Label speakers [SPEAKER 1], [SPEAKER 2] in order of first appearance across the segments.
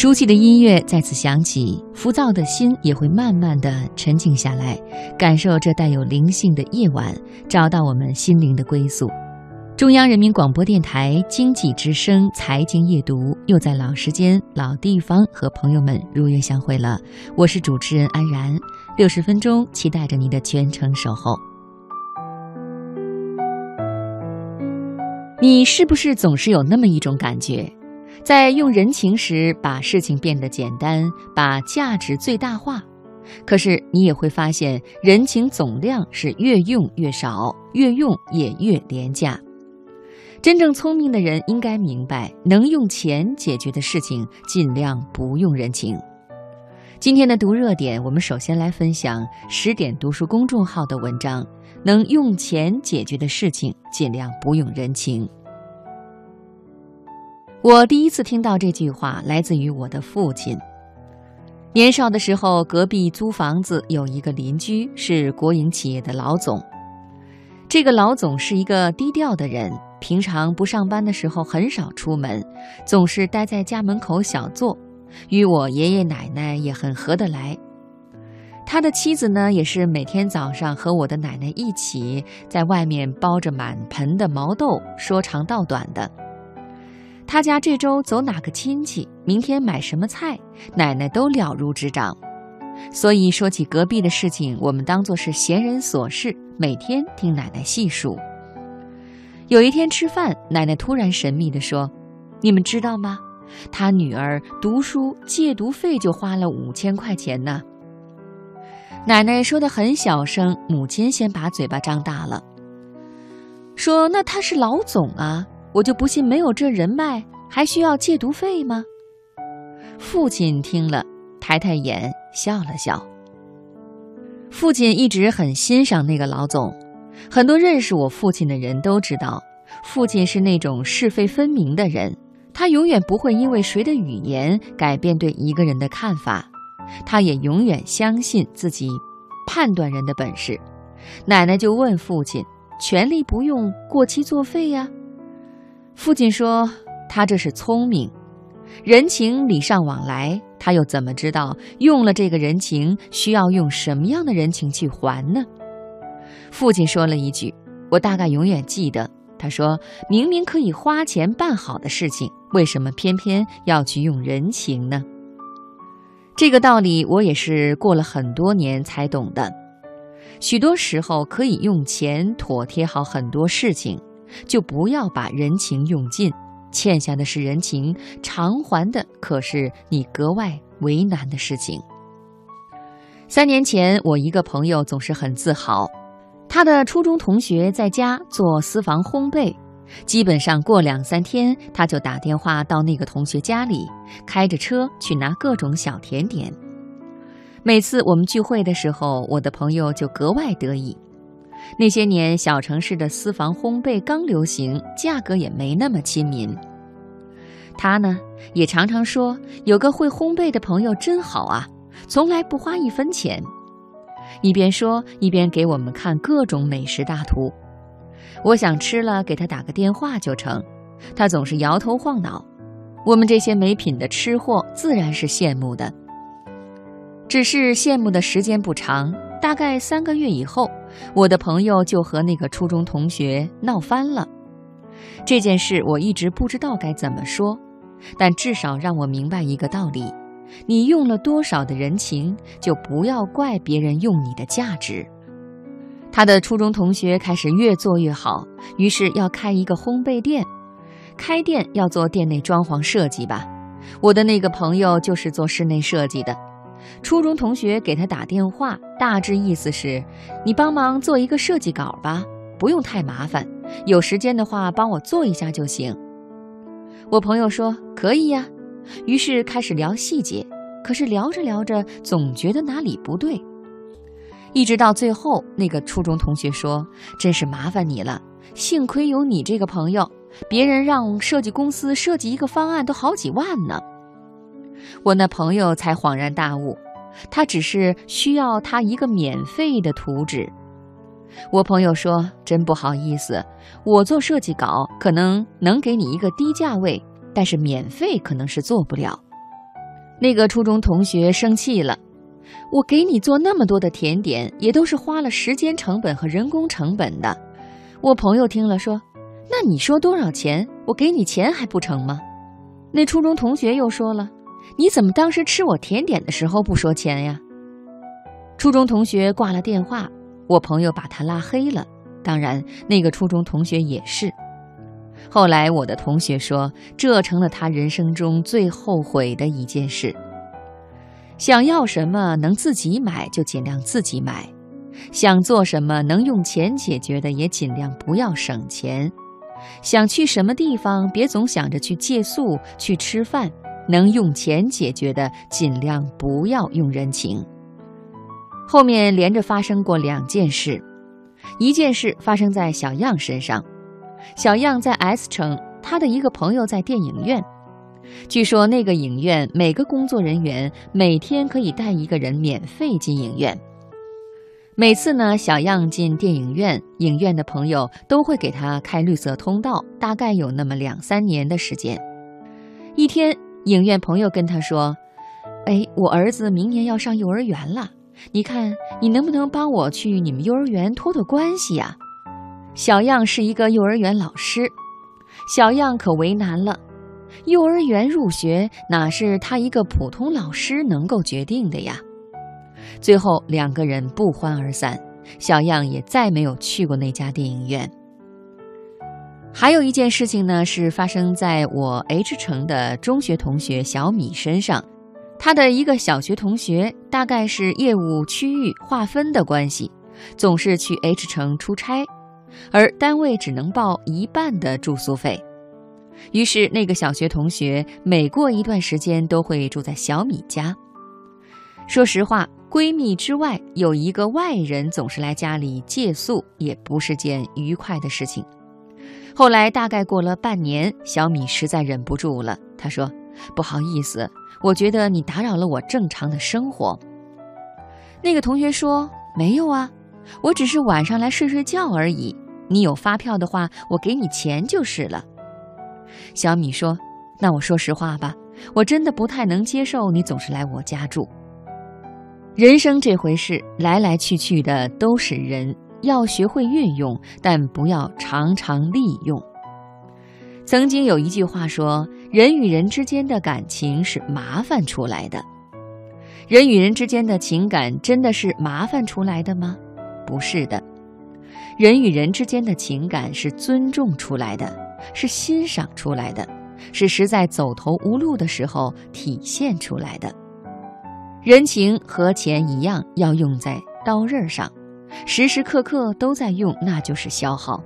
[SPEAKER 1] 熟悉的音乐再次响起，浮躁的心也会慢慢的沉静下来，感受这带有灵性的夜晚，找到我们心灵的归宿。中央人民广播电台经济之声财经夜读又在老时间、老地方和朋友们如约相会了。我是主持人安然，六十分钟，期待着你的全程守候。你是不是总是有那么一种感觉，在用人情时把事情变得简单，把价值最大化？可是你也会发现，人情总量是越用越少，越用也越廉价。真正聪明的人应该明白，能用钱解决的事情，尽量不用人情。今天的读热点，我们首先来分享十点读书公众号的文章：能用钱解决的事情，尽量不用人情。我第一次听到这句话，来自于我的父亲。年少的时候，隔壁租房子有一个邻居是国营企业的老总，这个老总是一个低调的人。平常不上班的时候很少出门，总是待在家门口小坐，与我爷爷奶奶也很合得来。他的妻子呢，也是每天早上和我的奶奶一起在外面包着满盆的毛豆，说长道短的。他家这周走哪个亲戚，明天买什么菜，奶奶都了如指掌。所以说起隔壁的事情，我们当作是闲人琐事，每天听奶奶细数。有一天吃饭，奶奶突然神秘地说：“你们知道吗？他女儿读书借读费就花了五千块钱呢。”奶奶说的很小声，母亲先把嘴巴张大了，说：“那他是老总啊，我就不信没有这人脉还需要戒毒费吗？”父亲听了，抬抬眼笑了笑。父亲一直很欣赏那个老总。很多认识我父亲的人都知道，父亲是那种是非分明的人。他永远不会因为谁的语言改变对一个人的看法，他也永远相信自己判断人的本事。奶奶就问父亲：“权力不用过期作废呀？”父亲说：“他这是聪明，人情礼尚往来，他又怎么知道用了这个人情需要用什么样的人情去还呢？”父亲说了一句：“我大概永远记得。”他说：“明明可以花钱办好的事情，为什么偏偏要去用人情呢？”这个道理我也是过了很多年才懂的。许多时候可以用钱妥帖好很多事情，就不要把人情用尽。欠下的是人情，偿还的可是你格外为难的事情。三年前，我一个朋友总是很自豪。他的初中同学在家做私房烘焙，基本上过两三天，他就打电话到那个同学家里，开着车去拿各种小甜点。每次我们聚会的时候，我的朋友就格外得意。那些年，小城市的私房烘焙刚流行，价格也没那么亲民。他呢，也常常说，有个会烘焙的朋友真好啊，从来不花一分钱。一边说一边给我们看各种美食大图，我想吃了给他打个电话就成，他总是摇头晃脑。我们这些没品的吃货自然是羡慕的，只是羡慕的时间不长，大概三个月以后，我的朋友就和那个初中同学闹翻了。这件事我一直不知道该怎么说，但至少让我明白一个道理。你用了多少的人情，就不要怪别人用你的价值。他的初中同学开始越做越好，于是要开一个烘焙店。开店要做店内装潢设计吧？我的那个朋友就是做室内设计的。初中同学给他打电话，大致意思是：你帮忙做一个设计稿吧，不用太麻烦，有时间的话帮我做一下就行。我朋友说：可以呀。于是开始聊细节，可是聊着聊着总觉得哪里不对，一直到最后，那个初中同学说：“真是麻烦你了，幸亏有你这个朋友，别人让设计公司设计一个方案都好几万呢。”我那朋友才恍然大悟，他只是需要他一个免费的图纸。我朋友说：“真不好意思，我做设计稿可能能给你一个低价位。”但是免费可能是做不了，那个初中同学生气了：“我给你做那么多的甜点，也都是花了时间成本和人工成本的。”我朋友听了说：“那你说多少钱？我给你钱还不成吗？”那初中同学又说了：“你怎么当时吃我甜点的时候不说钱呀？”初中同学挂了电话，我朋友把他拉黑了。当然，那个初中同学也是。后来我的同学说，这成了他人生中最后悔的一件事。想要什么能自己买就尽量自己买，想做什么能用钱解决的也尽量不要省钱。想去什么地方，别总想着去借宿、去吃饭，能用钱解决的尽量不要用人情。后面连着发生过两件事。一件事发生在小样身上，小样在 S 城，他的一个朋友在电影院。据说那个影院每个工作人员每天可以带一个人免费进影院。每次呢，小样进电影院，影院的朋友都会给他开绿色通道，大概有那么两三年的时间。一天，影院朋友跟他说：“哎，我儿子明年要上幼儿园了。”你看，你能不能帮我去你们幼儿园托托关系呀？小样是一个幼儿园老师，小样可为难了。幼儿园入学哪是他一个普通老师能够决定的呀？最后两个人不欢而散，小样也再没有去过那家电影院。还有一件事情呢，是发生在我 H 城的中学同学小米身上。他的一个小学同学，大概是业务区域划分的关系，总是去 H 城出差，而单位只能报一半的住宿费。于是，那个小学同学每过一段时间都会住在小米家。说实话，闺蜜之外有一个外人总是来家里借宿，也不是件愉快的事情。后来，大概过了半年，小米实在忍不住了，她说：“不好意思。”我觉得你打扰了我正常的生活。那个同学说：“没有啊，我只是晚上来睡睡觉而已。你有发票的话，我给你钱就是了。”小米说：“那我说实话吧，我真的不太能接受你总是来我家住。人生这回事，来来去去的都是人，要学会运用，但不要常常利用。”曾经有一句话说：“人与人之间的感情是麻烦出来的。”人与人之间的情感真的是麻烦出来的吗？不是的，人与人之间的情感是尊重出来的，是欣赏出来的，是实在走投无路的时候体现出来的。人情和钱一样，要用在刀刃上，时时刻刻都在用，那就是消耗。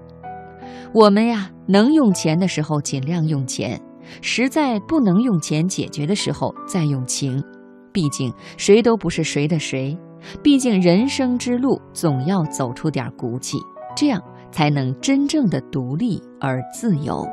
[SPEAKER 1] 我们呀，能用钱的时候尽量用钱，实在不能用钱解决的时候再用情。毕竟谁都不是谁的谁，毕竟人生之路总要走出点骨气，这样才能真正的独立而自由。